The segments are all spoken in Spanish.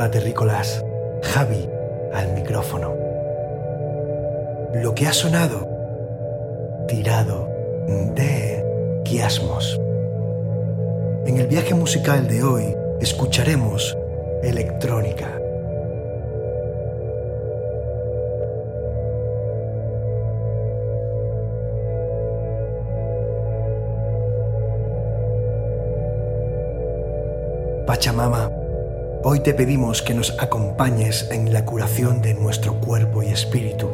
Hola terrícolas, Javi al micrófono. Lo que ha sonado, tirado de quiasmos. En el viaje musical de hoy escucharemos electrónica. Pachamama, hoy te pedimos que nos acompañes en la curación de nuestro cuerpo y espíritu.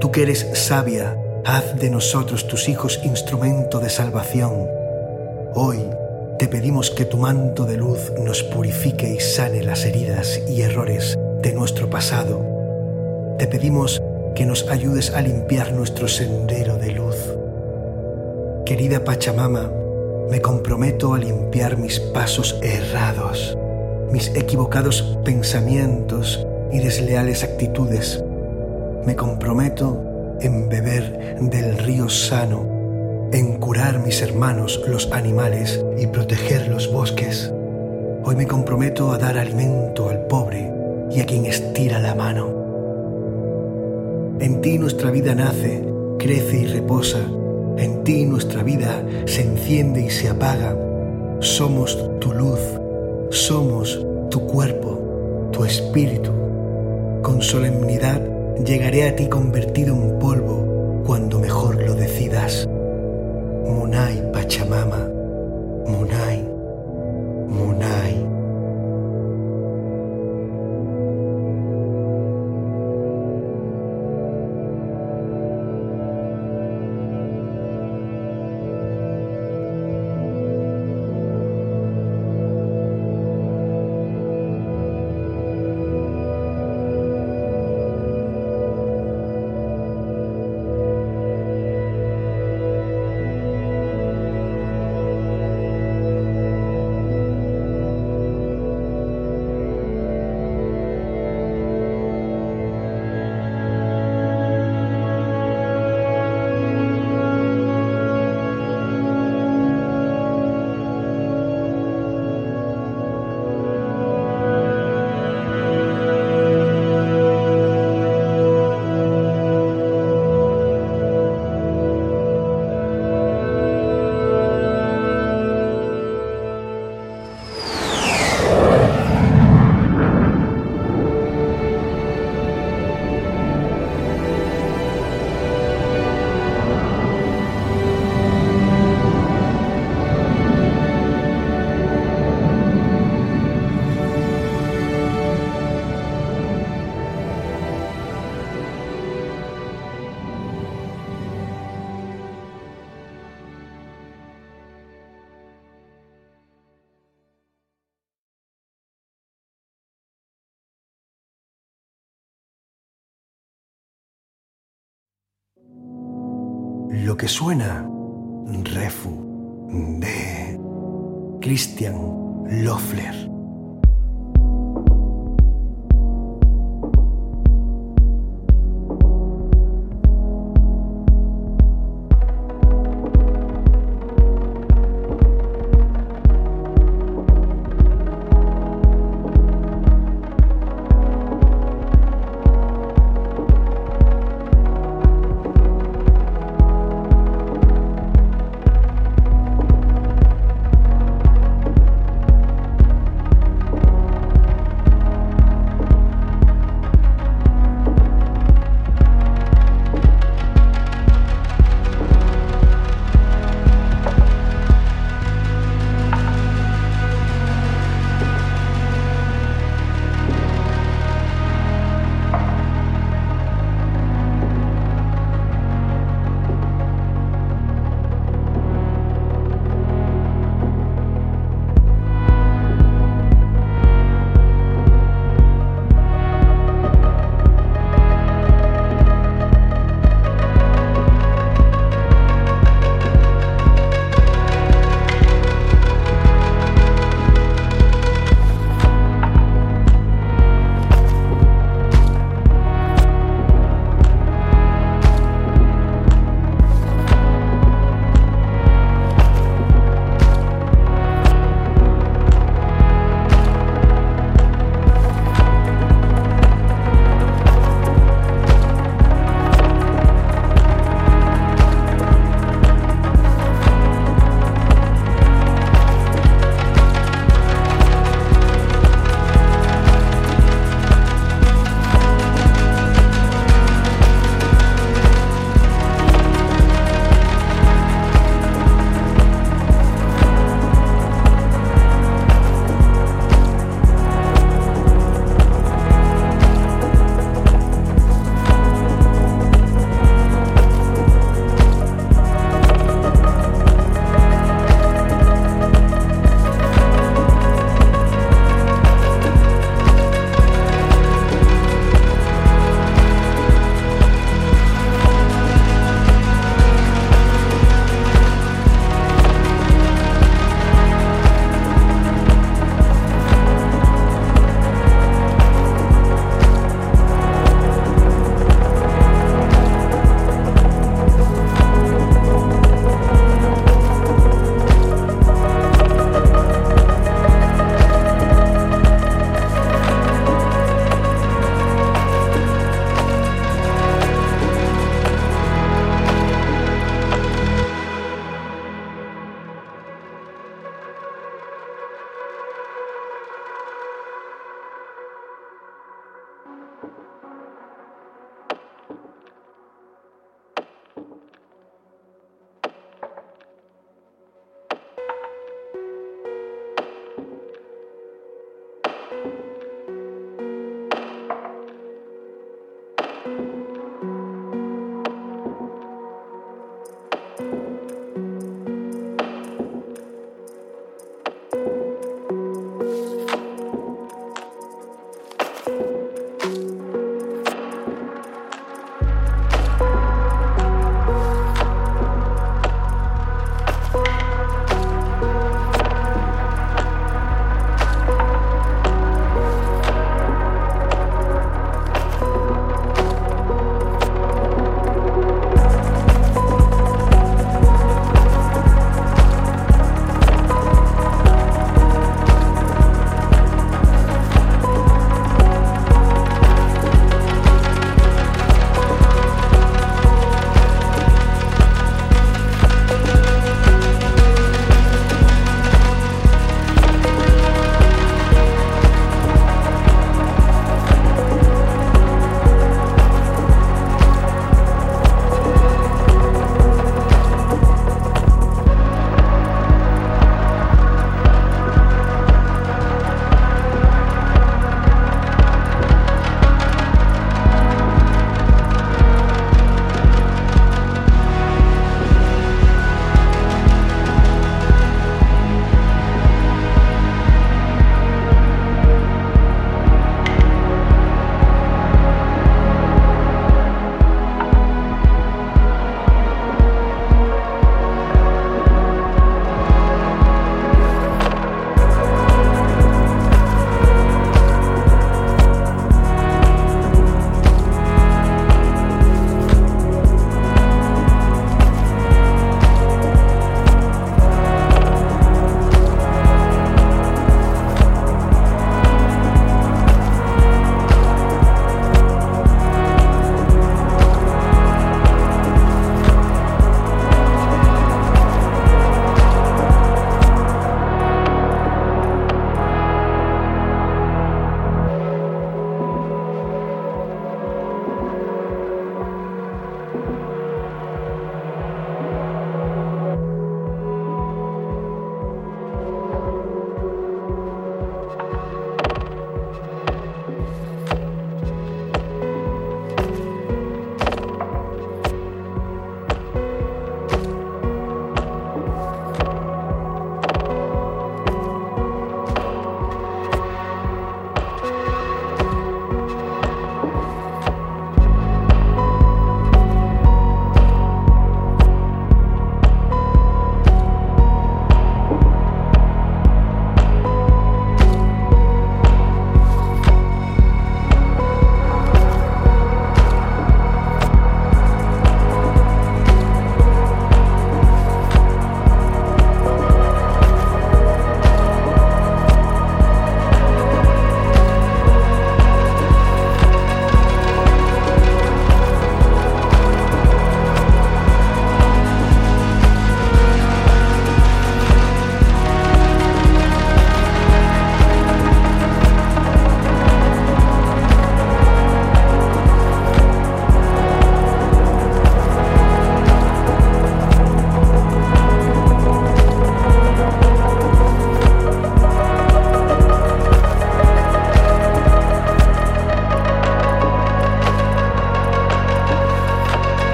Tú que eres sabia, haz de nosotros tus hijos instrumento de salvación. Hoy te pedimos que tu manto de luz nos purifique y sane las heridas y errores de nuestro pasado. Te pedimos que nos ayudes a limpiar nuestro sendero de luz. Querida Pachamama, me comprometo a limpiar mis pasos errados, mis equivocados pensamientos y desleales actitudes. Me comprometo en beber del río sano, en curar mis hermanos los animales y proteger los bosques. Hoy me comprometo a dar alimento al pobre y a quien estira la mano. En ti nuestra vida nace, crece y reposa en ti nuestra vida se enciende y se apaga. Somos tu luz, somos tu cuerpo, tu espíritu. Con solemnidad llegaré a ti convertido en polvo cuando mejor lo decidas. Munay Pachamama, Que suena, Refu, de Christian Loeffler.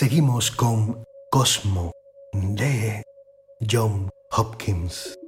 Seguimos con Cosmo de John Hopkins.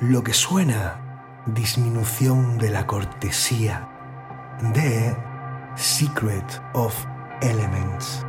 Lo que suena disminución de la cortesía de Secret of Elements.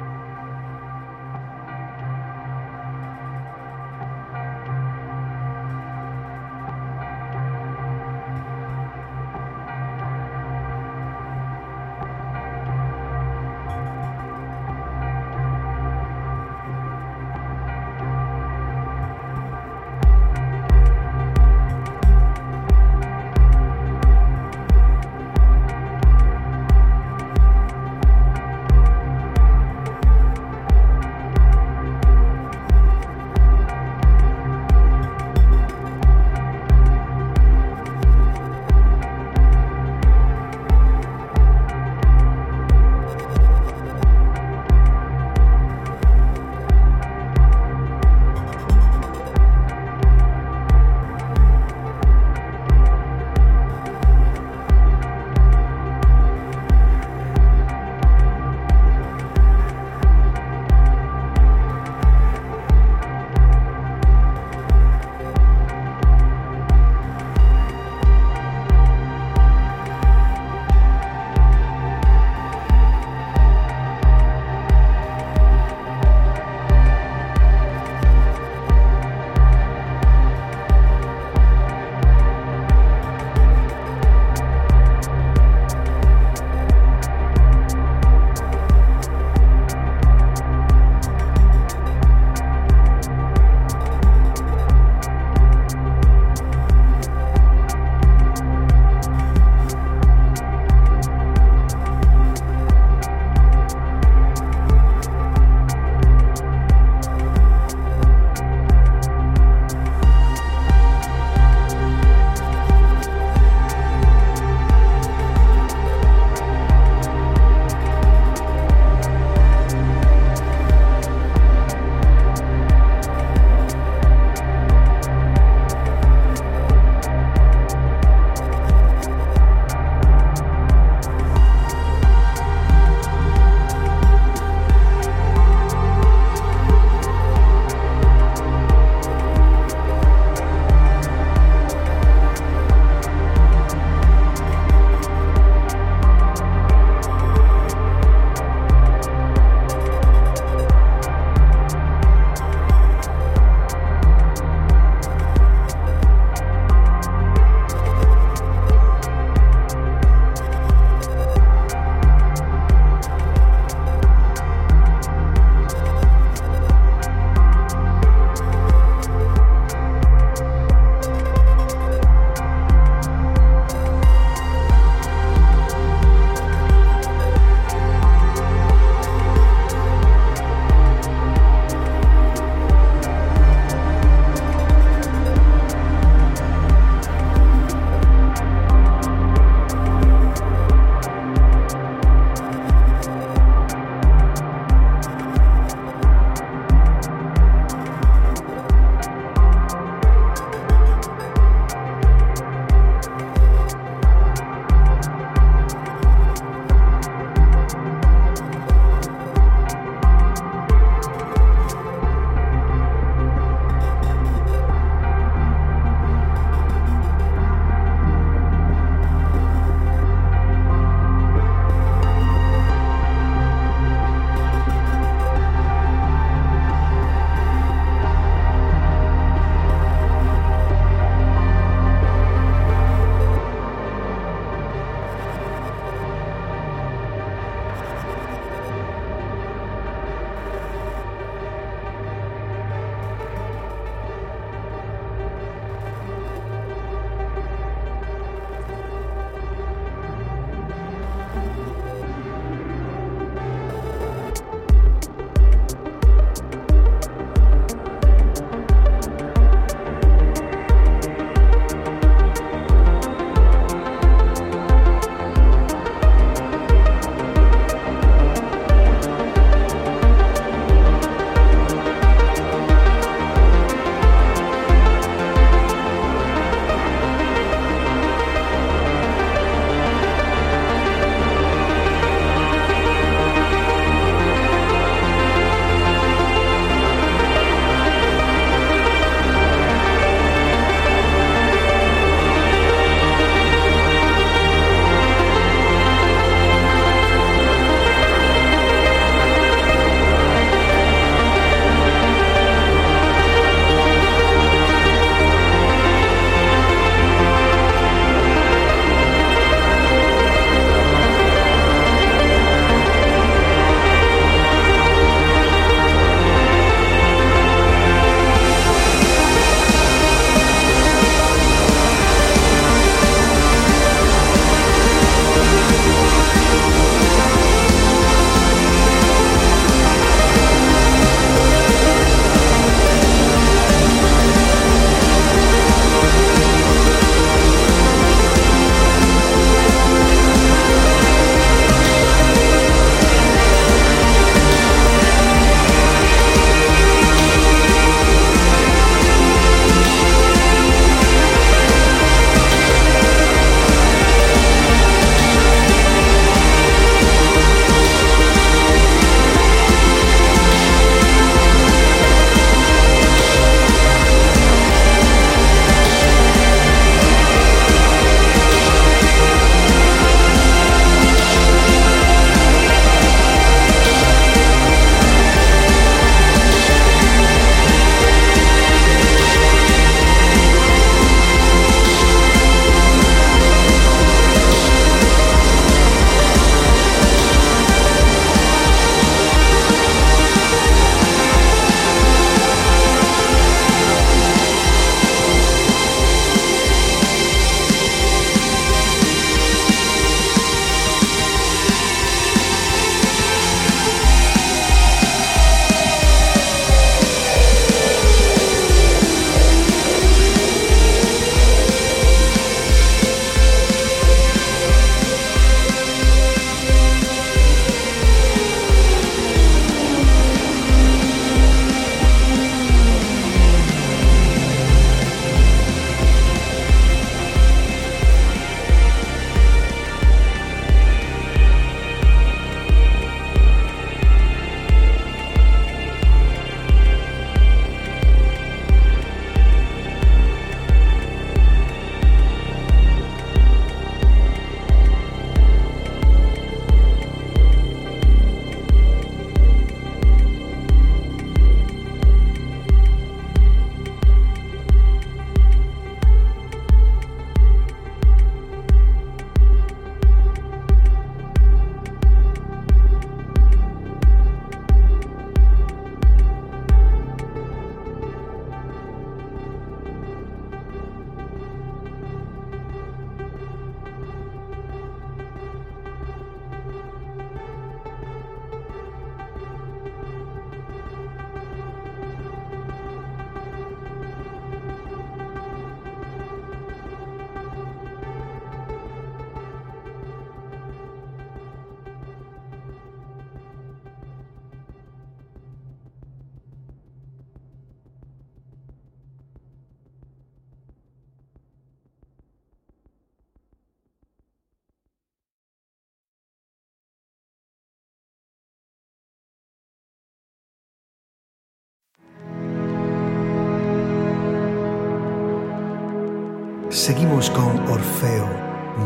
Seguimos con Orfeo,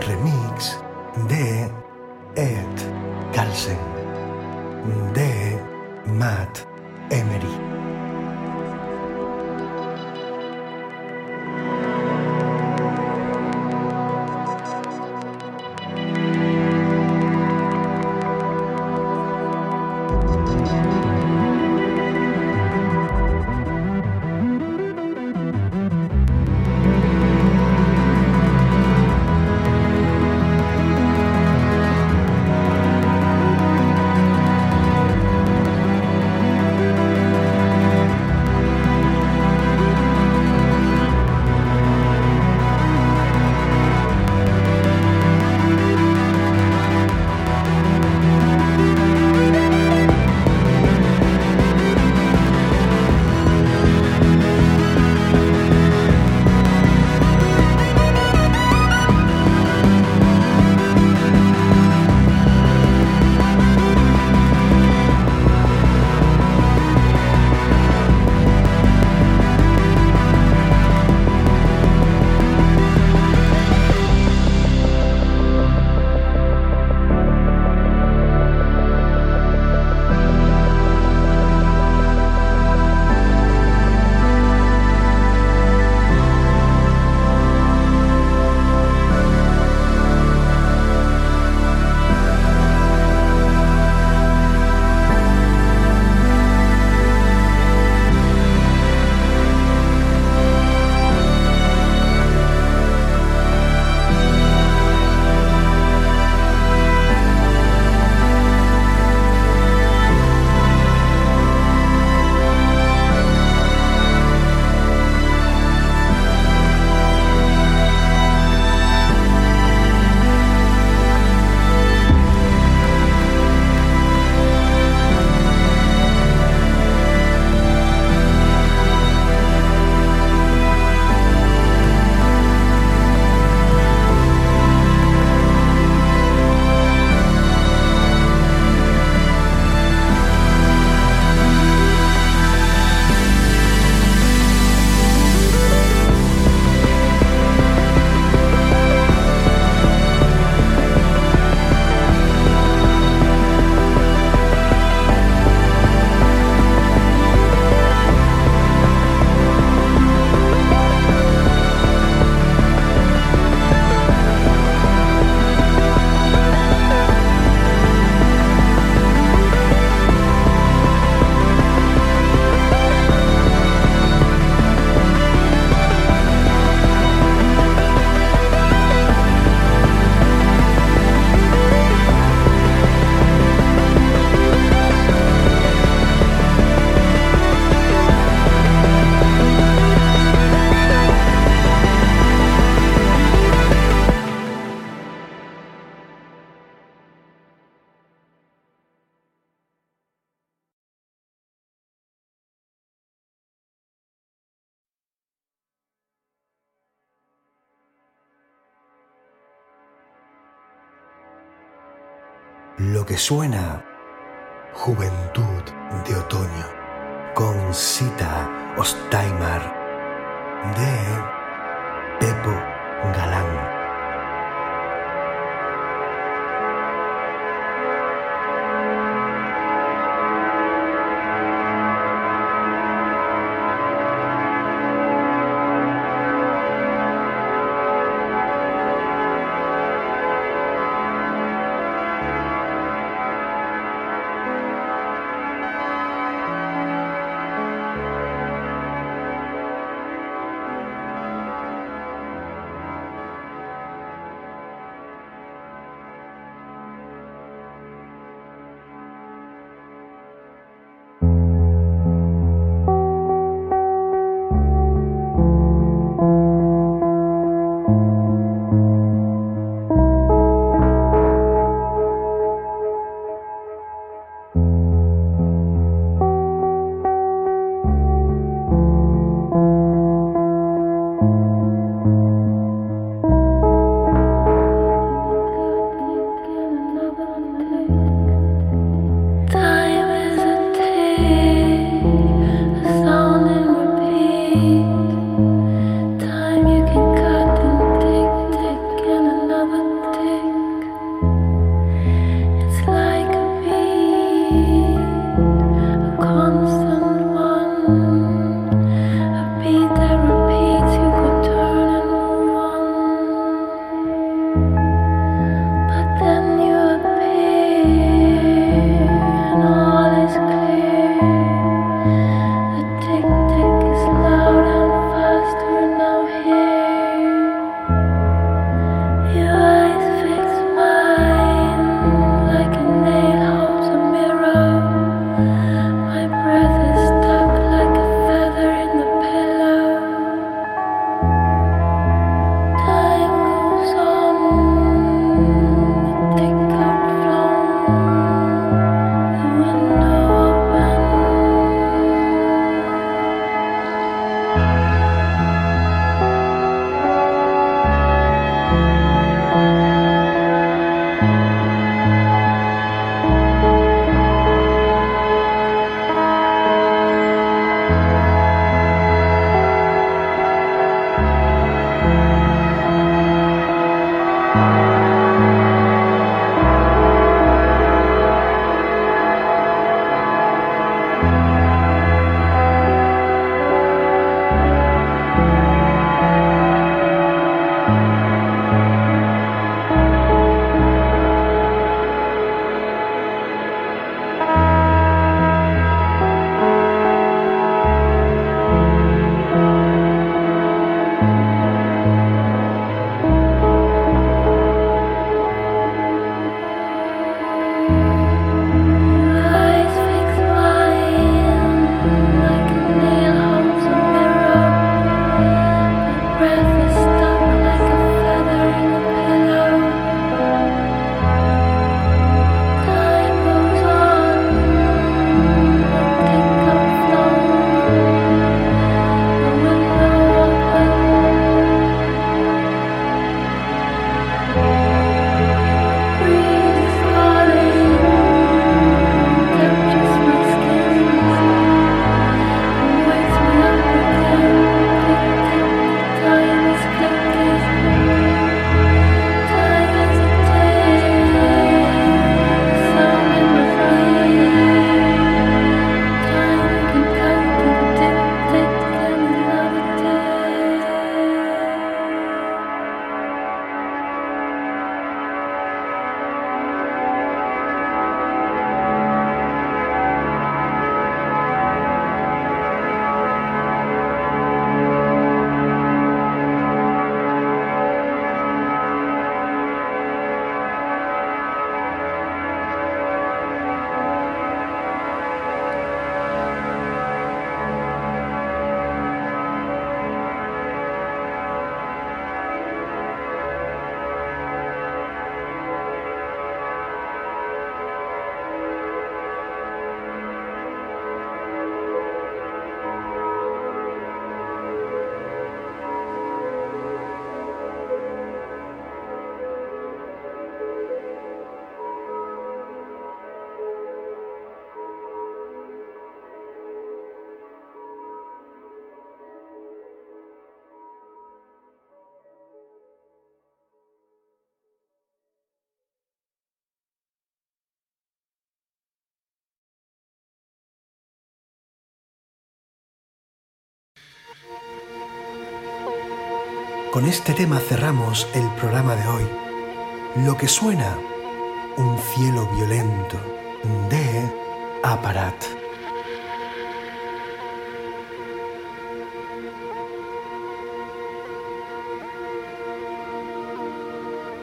remix que suena Juventud de Otoño con Sita Ostaimer de Pepo Galán. Con este tema cerramos el programa de hoy. Lo que suena, un cielo violento de Aparat.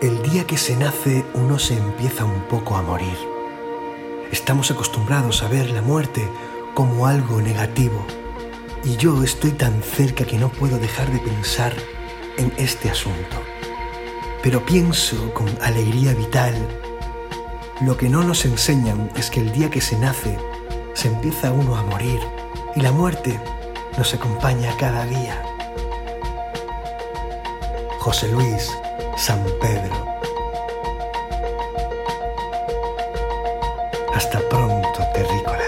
El día que se nace uno se empieza un poco a morir. Estamos acostumbrados a ver la muerte como algo negativo y yo estoy tan cerca que no puedo dejar de pensar en este asunto. Pero pienso con alegría vital. Lo que no nos enseñan es que el día que se nace, se empieza uno a morir y la muerte nos acompaña cada día. José Luis San Pedro. Hasta pronto, terrícolas.